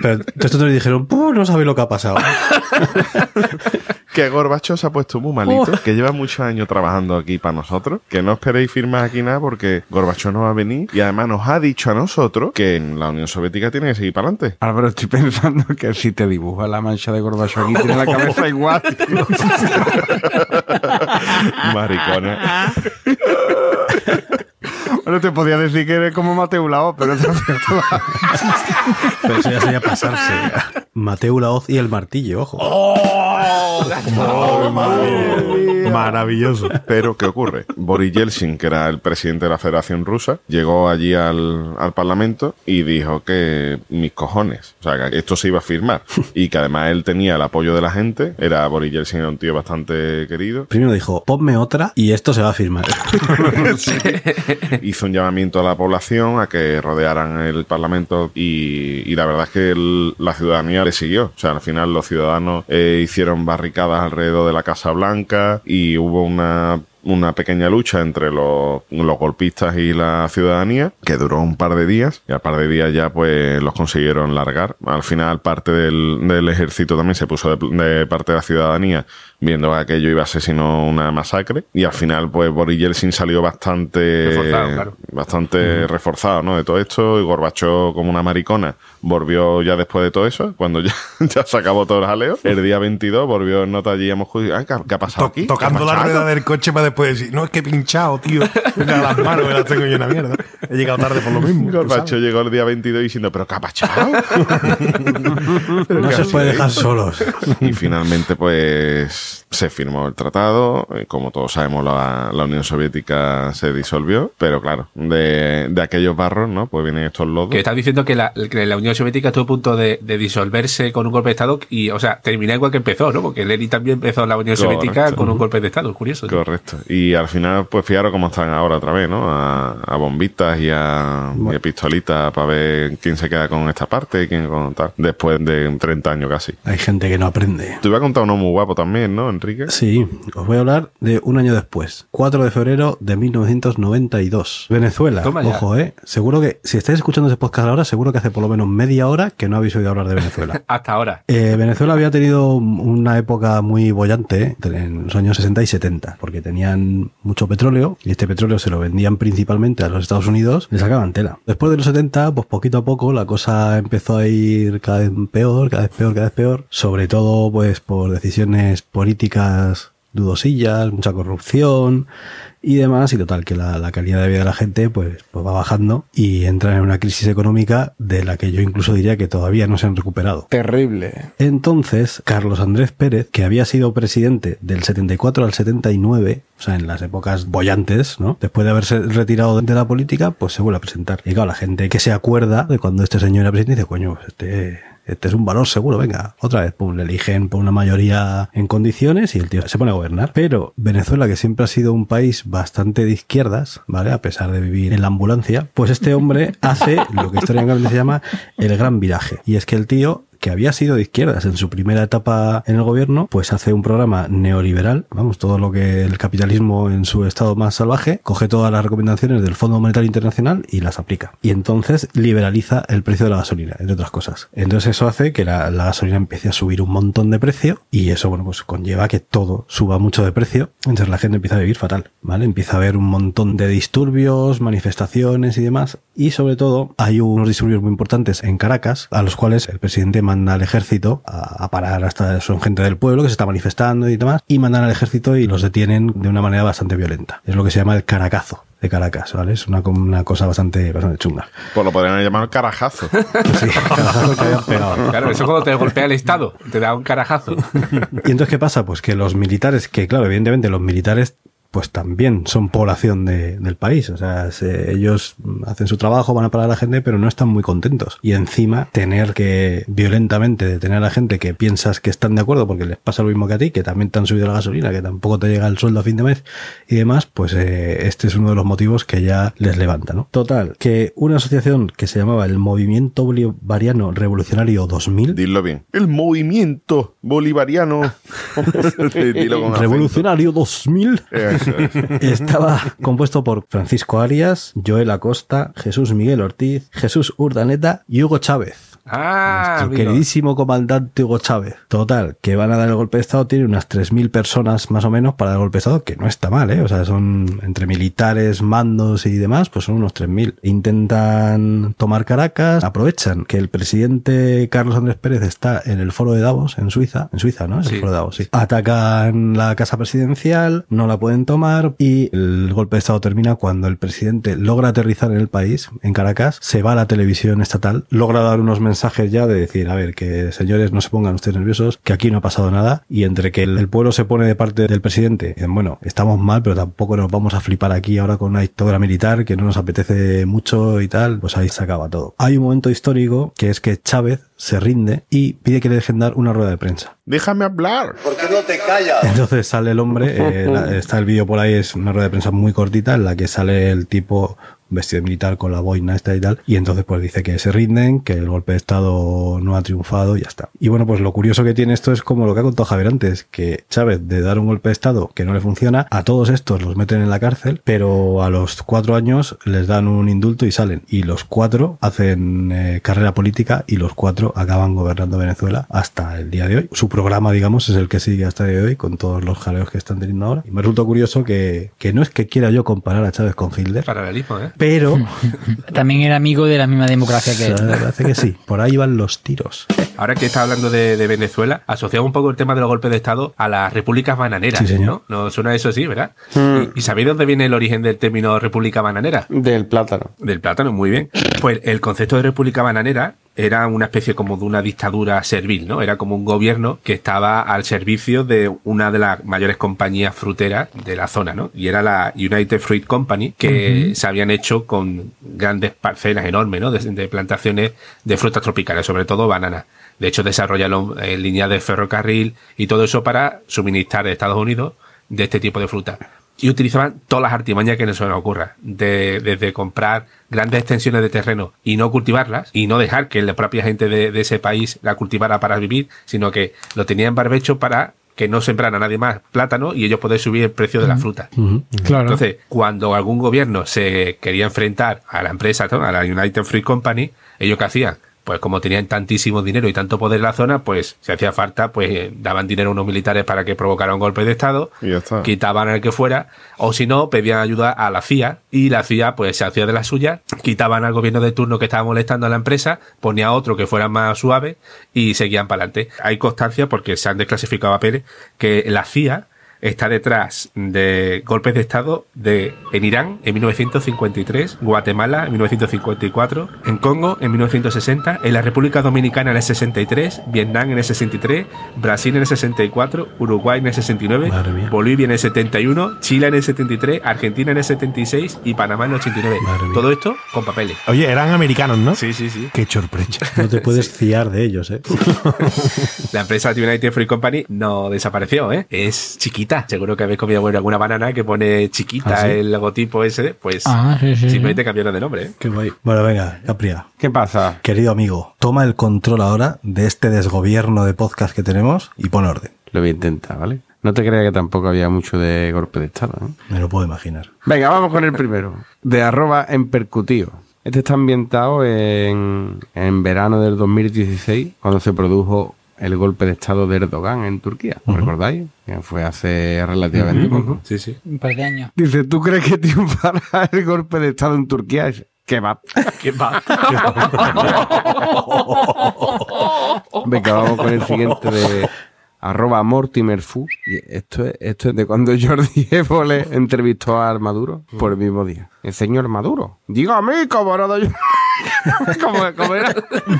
Pero estos no le dijeron, "Puh, no sabe lo que ha pasado. Que Gorbachev se ha puesto muy malito, que lleva muchos años trabajando aquí para nosotros, que no esperéis firmar aquí nada porque Gorbachev no va a venir y además nos ha dicho a nosotros que en la Unión Soviética tiene que seguir para adelante. Ahora, pero estoy pensando que si te dibuja la mancha de Gorbachev aquí, tiene la cabeza igual. Maricona. Bueno, te podía decir que eres como Mateo Lao, pero eso Pero eso ya sería pasarse. Mateo Laoz y el martillo, ojo. Maravilloso. Pero, ¿qué ocurre? Boris Yeltsin, que era el presidente de la Federación Rusa, llegó allí al, al Parlamento y dijo que mis cojones, o sea, que esto se iba a firmar. Y que además él tenía el apoyo de la gente, era Boris Yeltsin, era un tío bastante querido. Primero dijo, ponme otra y esto se va a firmar. hizo un llamamiento a la población a que rodearan el Parlamento y, la verdad es que la ciudadanía le siguió. O sea, al final los ciudadanos eh, hicieron barricadas alrededor de la Casa Blanca y hubo una una pequeña lucha entre los, los golpistas y la ciudadanía que duró un par de días y al par de días ya pues los consiguieron largar al final parte del, del ejército también se puso de, de parte de la ciudadanía viendo que aquello iba a ser sino una masacre y al final pues Boris Yeltsin salió bastante Reforzado, claro. bastante reforzado ¿no? de todo esto y Gorbachev como una maricona volvió ya después de todo eso cuando ya, ya se acabó todo el jaleo el día 22 volvió en nota allí a Moscú "Ay, ¿qué, ha pasado aquí? tocando ¿Qué ha la pasado?". rueda del coche para después decir, no, es que he pinchado, tío. Mira las manos, me las tengo yo en la mierda. He llegado tarde por lo mismo. sabes. llegó el día 22 diciendo, ¿pero qué ha pasado? No se puede dejar solos. y finalmente, pues, se firmó el tratado. Eh, Como todos sabemos, la, la Unión Soviética se disolvió. Pero claro, de, de aquellos barros, ¿no? Pues vienen estos lodos. Que estás diciendo que la, que la Unión Soviética estuvo a punto de, de disolverse con un golpe de Estado y, o sea, terminar igual que empezó, ¿no? Porque Lenin también empezó la Unión Correcto. Soviética con un golpe de Estado, curioso. ¿no? Correcto. Y al final, pues fijaros cómo están ahora otra vez, ¿no? A, a bombitas y a, y a pistolitas para ver quién se queda con esta parte y quién con tal. Después de 30 años casi. Hay gente que no aprende. Te iba a contar uno muy guapo también, ¿no, Enrique? Sí, os voy a hablar de un año después, 4 de febrero de 1992. Venezuela, ojo, eh. Seguro que, si estáis escuchando ese podcast ahora, seguro que hace por lo menos media hora que no habéis oído hablar de Venezuela. Hasta ahora. Eh, Venezuela había tenido una época muy bollante eh, en los años 60 y 70, porque mucho petróleo y este petróleo se lo vendían principalmente a los Estados Unidos, le sacaban tela. Después de los 70, pues poquito a poco la cosa empezó a ir cada vez peor, cada vez peor, cada vez peor, sobre todo pues por decisiones políticas dudosillas, mucha corrupción y demás, y total, que la, la calidad de vida de la gente pues, pues va bajando y entran en una crisis económica de la que yo incluso diría que todavía no se han recuperado. Terrible. Entonces, Carlos Andrés Pérez, que había sido presidente del 74 al 79, o sea, en las épocas bollantes, ¿no? Después de haberse retirado de la política, pues se vuelve a presentar. Y claro, la gente que se acuerda de cuando este señor era presidente dice, coño, pues este, este es un valor seguro, venga, otra vez, pum, le eligen por una mayoría en condiciones y el tío se pone a gobernar. Pero Venezuela, que siempre ha sido un país bastante de izquierdas, ¿vale? A pesar de vivir en la ambulancia, pues este hombre hace lo que históricamente se llama el gran viraje. Y es que el tío que había sido de izquierdas en su primera etapa en el gobierno, pues hace un programa neoliberal, vamos, todo lo que el capitalismo en su estado más salvaje, coge todas las recomendaciones del Fondo Monetario Internacional y las aplica. Y entonces liberaliza el precio de la gasolina, entre otras cosas. Entonces eso hace que la, gasolina empiece a subir un montón de precio y eso, bueno, pues conlleva que todo suba mucho de precio. Entonces la gente empieza a vivir fatal, ¿vale? Empieza a haber un montón de disturbios, manifestaciones y demás. Y sobre todo hay unos disturbios muy importantes en Caracas, a los cuales el presidente manda al ejército a, a parar hasta son gente del pueblo que se está manifestando y demás, y mandan al ejército y los detienen de una manera bastante violenta. Es lo que se llama el caracazo de Caracas, ¿vale? Es una, una cosa bastante, bastante chunga. Pues lo podrían llamar carajazo. Sí, carajazo que habían pegado. Claro, eso cuando te golpea el Estado, te da un carajazo. Y entonces, ¿qué pasa? Pues que los militares, que claro, evidentemente los militares pues también son población de- del país. O sea, se- ellos hacen su trabajo, van a parar a la gente, pero no están muy contentos. Y encima, tener que violentamente detener a la gente que piensas que están de acuerdo porque les pasa lo mismo que a ti, que también te han subido la gasolina, que tampoco te llega el sueldo a fin de mes y demás, pues eh, este es uno de los motivos que ya les levanta, ¿no? Total, que una asociación que se llamaba el Movimiento Bolivariano Revolucionario 2000, Dilo bien. El movimiento bolivariano. Dilo con acento. Revolucionario 2000, Estaba compuesto por Francisco Arias, Joel Acosta, Jesús Miguel Ortiz, Jesús Urdaneta y Hugo Chávez. Ah, Nuestro amigo. queridísimo comandante Hugo Chávez. Total, que van a dar el golpe de Estado, tiene unas 3.000 personas más o menos para dar el golpe de Estado, que no está mal, ¿eh? O sea, son entre militares, mandos y demás, pues son unos 3.000. Intentan tomar Caracas, aprovechan que el presidente Carlos Andrés Pérez está en el foro de Davos, en Suiza, en Suiza, ¿no? Es el Sí. foro de Davos, sí. Atacan la casa presidencial, no la pueden tomar y el golpe de Estado termina cuando el presidente logra aterrizar en el país, en Caracas, se va a la televisión estatal, logra dar unos mensajes ya de decir, a ver, que señores no se pongan ustedes nerviosos, que aquí no ha pasado nada y entre que el, el pueblo se pone de parte del presidente, bueno, estamos mal, pero tampoco nos vamos a flipar aquí ahora con una dictadura militar que no nos apetece mucho y tal, pues ahí se acaba todo. Hay un momento histórico que es que Chávez se rinde y pide que le dejen dar una rueda de prensa. Déjame hablar. ¿Por qué no te callas? Entonces sale el hombre, eh, la- está el vídeo por ahí, es una rueda de prensa muy cortita en la que sale el tipo vestido militar con la boina esta y tal, y entonces pues dice que se rinden, que el golpe de estado no ha triunfado y ya está. Y bueno, pues lo curioso que tiene esto es como lo que ha contado Javier antes, que Chávez de dar un golpe de estado que no le funciona, a todos estos los meten en la cárcel, pero a los cuatro años les dan un indulto y salen, y los cuatro hacen eh, carrera política y los cuatro acaban gobernando Venezuela hasta el día de hoy. Su programa, digamos, es el que sigue hasta el día de hoy, con todos los jaleos que están teniendo ahora. Y me resulta curioso que, que no es que quiera yo comparar a Chávez con Hitler, Paralelismo, ¿eh? Pero También era amigo de la misma democracia que él. me parece que sí. Por ahí van los tiros. Ahora que está hablando de, de Venezuela, asociamos un poco el tema de los golpes de Estado a las repúblicas bananeras, Sí, señor. ¿no? ¿No suena eso así, verdad? Hmm. ¿Y, y sabéis dónde viene el origen del término república bananera? Del plátano. Del plátano, muy bien. Pues el concepto de república bananera era una especie como de una dictadura servil, ¿no? Era como un gobierno que estaba al servicio de una de las mayores compañías fruteras de la zona, ¿no? Y era la United Fruit Company, que se habían hecho con grandes parcelas enormes, ¿no? De, de plantaciones de frutas tropicales, sobre todo bananas. De hecho, desarrollaron eh, líneas de ferrocarril y todo eso para suministrar a Estados Unidos de este tipo de fruta. Y utilizaban todas las artimañas que no se nos ocurra. De- desde comprar grandes extensiones de terreno y no cultivarlas, y no dejar que la propia gente de, de ese país la cultivara para vivir, sino que lo tenían en barbecho para que no sembrara nadie más plátano y ellos poder subir el precio de la fruta. Claro. Entonces, cuando algún gobierno se quería enfrentar a la empresa, a la United Fruit Company, ¿ellos qué hacían? Pues como tenían tantísimo dinero y tanto poder en la zona, pues si hacía falta, pues eh, daban dinero a unos militares para que provocaran un golpe de Estado, Y ya está. quitaban al que fuera, o si no, pedían ayuda a la CIA, y la CIA pues se hacía de la suya, quitaban al gobierno de turno que estaba molestando a la empresa, ponía otro que fuera más suave y seguían para adelante. Hay constancia, porque se han desclasificado papeles, que la CIA está detrás de golpes de Estado de, en Irán en 1953, Guatemala en 1954, en Congo en 1960, en la República Dominicana en el 63, Vietnam en el 63, Brasil en el 64, Uruguay en el 69, Madre mía. Bolivia en el 71, Chile en el 73, Argentina en el 76 y Panamá en el 89. Madre mía. Todo esto con papeles. Oye, eran americanos, ¿no? Sí, sí, sí. Qué sorpresa. No te puedes fiar de ellos, ¿eh? La empresa United Fruit Company no desapareció, ¿eh? Es chiquita. Seguro que habéis comido bueno, alguna banana que pone chiquita ¿Ah, sí? el logotipo ese. Pues Ah, sí, sí, simplemente cambiaron de nombre, ¿eh? Qué guay. Bueno, venga, Capria. ¿Qué pasa? Querido amigo, toma el control ahora de este desgobierno de podcast que tenemos y pon orden. Lo voy a intentar, ¿vale? No te creas que tampoco había mucho de golpe de estado. ¿eh? Me lo puedo imaginar. Venga, vamos con el primero. De arroba en percutío. Este está ambientado en, en verano del 2016, cuando se produjo el golpe de estado de Erdogan en Turquía. ¿Os recordáis? Que fue hace relativamente poco. Sí, sí. Un par de años. Dice, ¿tú crees que triunfará el golpe de estado en Turquía? Que va. ¿Qué va? Venga, vamos con el siguiente de arroba Mortimer Fu. Y esto es, esto es de cuando Jordi Évole entrevistó a Maduro por el mismo día. El señor Maduro. Dígame, camarada. ¿Cómo, cómo era?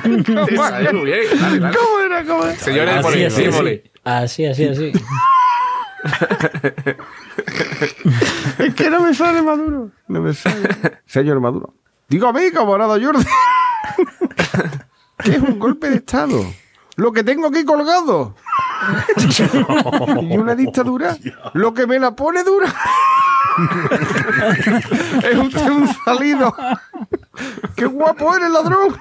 Muy bien. Dale, dale. ¿Cómo era? ¿Cómo era? Señores, Así, así, así, así, así. Es que no me sale Maduro. No me sale. Señor Maduro. Dígame, camarada Jordi. ¿Qué es un golpe de Estado? Lo que tengo aquí colgado. y una dictadura. Lo que me la pone dura. Es usted un salido. ¡Qué guapo eres, ladrón!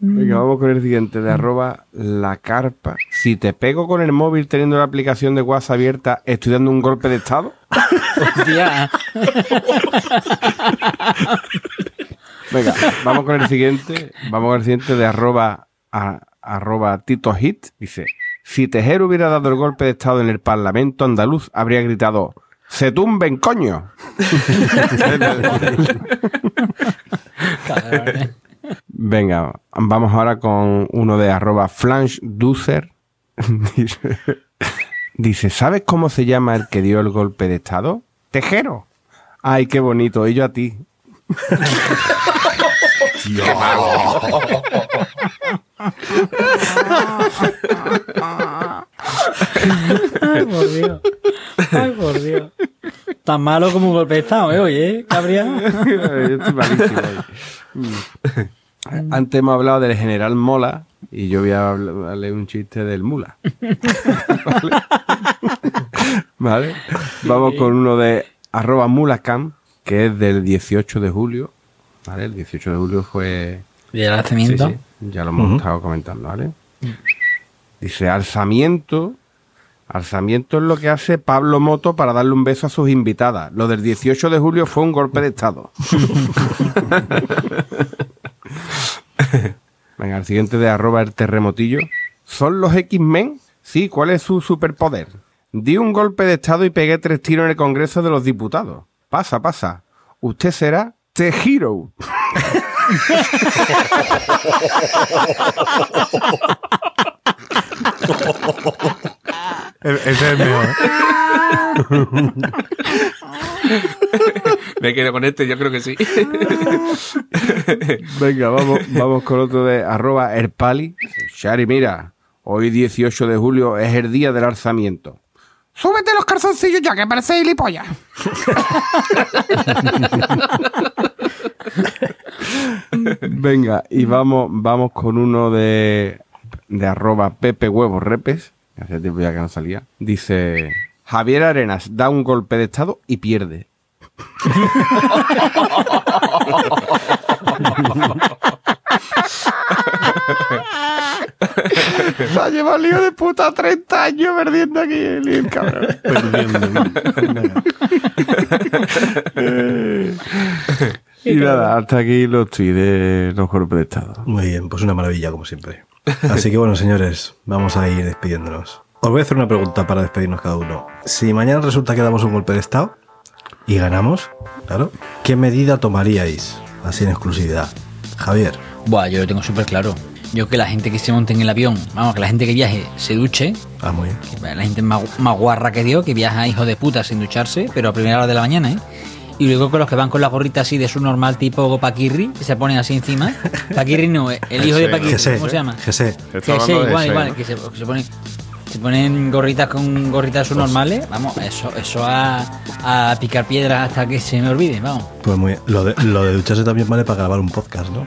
Venga, vamos con el siguiente, de arroba la carpa. Si te pego con el móvil teniendo la aplicación de WhatsApp abierta, ¿estoy dando un golpe de estado? Hostia. Venga, vamos con el siguiente. Vamos con el siguiente de arroba, a- arroba Tito Hit. Dice, si Tejero hubiera dado el golpe de estado en el Parlamento andaluz, habría gritado, ¡se tumben, coño! Venga, vamos ahora con uno de arroba Flange Ducer. dice, dice, ¿sabes cómo se llama el que dio el golpe de estado? Tejero. Ay, qué bonito. Y yo a ti. Ay, por Dios. Ay, por Dios. Tan malo como un golpe de estado, ¿eh? Oye, estoy malísimo hoy. Mm. Antes hemos hablado del general Mola y yo voy a hablarle un chiste del Mula. ¿Vale? ¿Vale? Vamos con uno de arroba mulacam, que es del 18 de julio. ¿Vale? El 18 de julio fue... Y el alzamiento. Sí, sí, ya lo hemos estado comentando, ¿vale? Dice, alzamiento. Alzamiento es lo que hace Pablo Moto para darle un beso a sus invitadas. Lo del 18 de julio fue un golpe de estado. Venga, el siguiente de arroba el terremotillo. ¿Son los X-Men? Sí, ¿cuál es su superpoder? Di un golpe de estado y pegué tres tiros en el Congreso de los Diputados. Pasa, pasa. Usted será The Hero. E- Ese es el mejor. Me quedo con este, yo creo que sí. Venga, vamos, vamos con otro de arroba Erpali. Shari, mira, hoy 18 de julio es el día del alzamiento. Súbete los calzoncillos ya, que parece gilipollas. Venga, y vamos, vamos con uno de, de arroba Pepe Huevos Repes. Hace tiempo ya que no salía. Dice, Javier Arenas da un golpe de estado y pierde. Se ha llevado el lío de puta 30 años perdiendo aquí el, el cabrón. y nada, hasta aquí los tweets de los golpes de estado. Muy bien, pues una maravilla, como siempre. Así que bueno, señores, vamos a ir despidiéndonos. Os voy a hacer una pregunta para despedirnos cada uno. Si mañana resulta que damos un golpe de Estado y ganamos, claro, ¿qué medida tomaríais? Así en exclusividad. Javier, Buah, yo lo tengo súper claro. Yo que la gente que se monte en el avión, vamos, que la gente que viaje se duche, Ah, muy bien. que la gente más, más guarra que Dios, que viaja hijo de puta sin ducharse, pero a primera hora de la mañana, ¿eh? Y luego con los que van con la gorrita así de su normal tipo Paquirri, que se ponen así encima. Paquirri no, el hijo de Paquirri, ¿cómo se llama? Sí, de igual, ese, igual, ¿no? que se, que se ponen, se ponen gorritas con gorritas normales, vamos, eso, eso a, a picar piedras hasta que se me olvide, vamos. Pues muy bien. Lo de, lo de ducharse también vale para grabar un podcast, ¿no?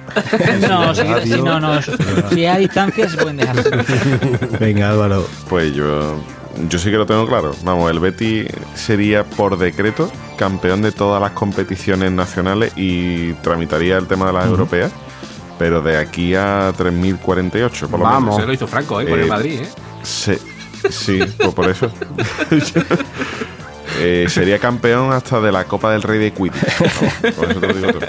No, si, si no, no, eso- si es a distancia se pueden dejar. Venga, Álvaro. Pues yo, yo sí que lo tengo claro. Vamos, el Betty sería por decreto campeón de todas las competiciones nacionales y tramitaría el tema de las europeas, pero de aquí a 3048, por lo Vamos. menos. Se lo hizo Franco, ¿eh? Con Eh, el Madrid, ¿eh? Se- sí, pues por eso. Eh, sería campeón hasta de la Copa del Rey de Quidditch. Vamos, por eso te lo digo todo.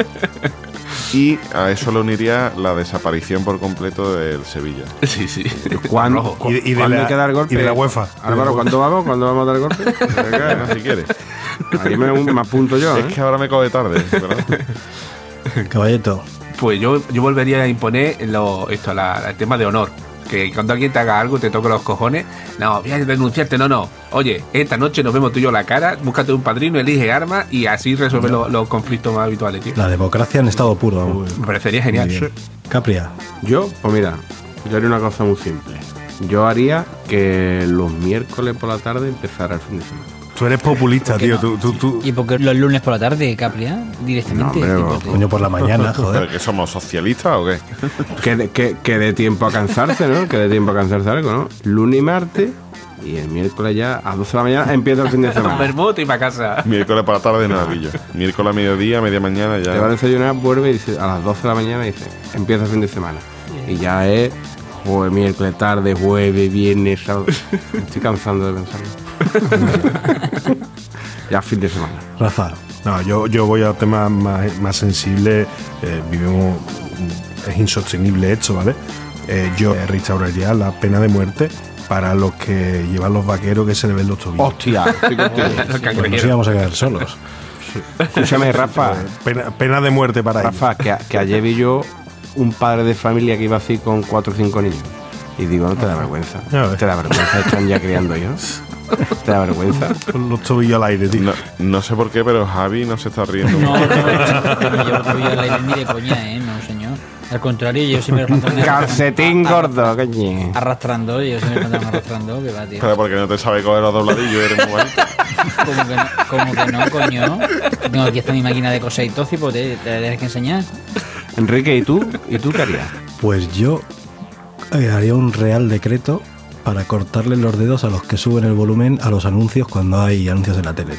Y a eso le uniría la desaparición por completo del Sevilla. Sí, sí. ¿Cuándo. Y de- y de ¿cuándo la- hay que dar golpe? y de la UEFA. Álvaro, ¿cuándo vamos? ¿Cuándo vamos a dar golpe? Venga, si quieres. Ahí me, me apunto yo, Es ¿eh? que ahora me coge tarde. ¿verdad? Caballeto. Pues yo, yo volvería a imponer lo, esto, la- el tema de honor. Que cuando alguien te haga algo, te toque los cojones, no, voy a denunciarte, no, no. Oye, esta noche nos vemos tú y yo la cara, búscate un padrino, elige armas y así resuelve los, los conflictos más habituales, tío. La democracia en estado puro. vamos. Me parecería genial. bien. Capria. Yo, pues mira, yo haría una cosa muy simple. Yo haría que los miércoles por la tarde empezara el fin de semana. Tú eres populista, ¿Por qué tío. no? Tú, tú, tú- Y porque los lunes por la tarde, Capria, directamente. No, hombre, tipo, Coño, por la mañana, ¿Pero joder. que somos socialistas o qué? Que de, que, que dé tiempo a cansarse, ¿no? Que dé tiempo a cansarse algo, ¿no? Lunes y martes y el miércoles ya a 12 de la mañana empieza el fin de semana. vermut y para casa. Miércoles para la tarde no pillo. Miércoles a mediodía, media mañana Te va a ya. desayunar, vuelve y dice a las 12 de la mañana dice, empieza el fin de semana. Y ya es jueves, miércoles, tarde, jueves, viernes, sábado. Me Estoy cansando de pensarlo. ya fin de semana. Rafa. No, yo, yo voy a temas más, más sensibles. eh, vivimos. Es insostenible esto, ¿vale? Eh, yo restauraría la pena de muerte para los que llevan los vaqueros que se le ven los tobillos. Hostia, Pues nos íbamos a quedar solos. Escúchame, Rafa. Pena, pena de muerte para ellos. Rafa, que, ayer vi yo un padre de familia que iba así con cuatro o cinco niños. Y digo, no te da vergüenza. Te da vergüenza, están ya criando ellos. Te da vergüenza. Con los tobillos al aire, tío. No, no sé por qué, pero Javi no se está riendo. No, no, no, yo no soy al aire ni de coña, ¿eh? No, señor. Al contrario, yo siempre me Calcetín gordo, coño. Arrastrando, yo siempre me lo arrastrando, que va, tío. Pero porque no te sabe coger los dobladillos, eres muy bonito. Como que no, como que no coño. Tengo aquí está mi máquina de coser y pues te, te tienes que enseñar. Enrique, ¿y tú? ¿Y tú qué harías? Pues yo eh, haría un real decreto para cortarle los dedos a los que suben el volumen a los anuncios cuando hay anuncios en la tele.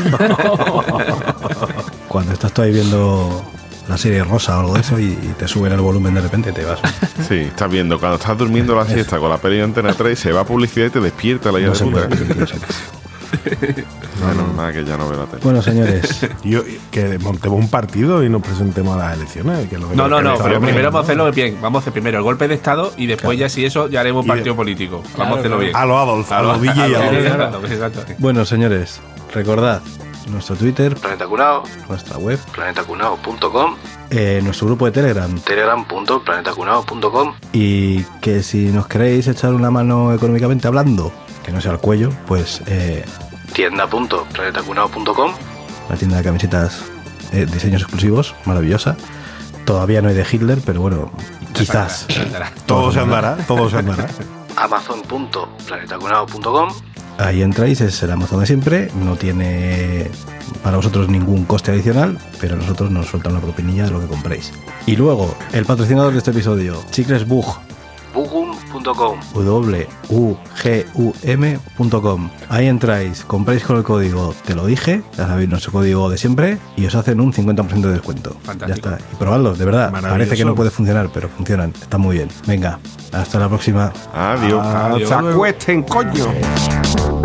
cuando estás ahí viendo la serie rosa o algo de eso y, y te suben el volumen de repente te vas. Sí, estás viendo, cuando estás durmiendo la siesta con la peli de Antena 3, se va publicidad y te despierta la No de puta. Bueno, nada, que ya no veo la tele. Bueno, señores, Yo, que montemos un partido y nos presentemos a las elecciones. que lo- No, no, no, pero primero vamos a hacerlo bien. Vamos a hacer primero el golpe de Estado y después ya si eso ya haremos partido de- político. Vamos Claro, a hacerlo bien. A los Adolf, a y a exacto, exacto. bueno, señores, recordad nuestro Twitter, Planeta Cunao, nuestra web, planetacunao.com, eh, nuestro grupo de Telegram telegram.planetacunao.com, y que si nos queréis echar una mano económicamente hablando, que no sea el cuello, pues eh, tienda.planetacunao.com, la tienda de camisetas, eh, diseños exclusivos, maravillosa. Todavía no hay de Hitler, pero bueno, quizás. Todo se andará, todo se andará. amazon.planetacunao.com, Ahí entráis, es el Amazon de siempre, no tiene para vosotros ningún coste adicional, pero a nosotros nos sueltan una propinilla de lo que compréis. Y luego, el patrocinador de este episodio, Chicles Bug, bugum.com, wugum.com. Ahí entráis, compráis con el código, te lo dije, ya sabéis nuestro código de siempre, y os hacen un 50% de descuento. Fantástico. Ya está. Y probadlos, de verdad. Parece que no puede funcionar, pero funcionan. Está muy bien. Venga, hasta la próxima. Adiós. Hasta Se acuesten, coño.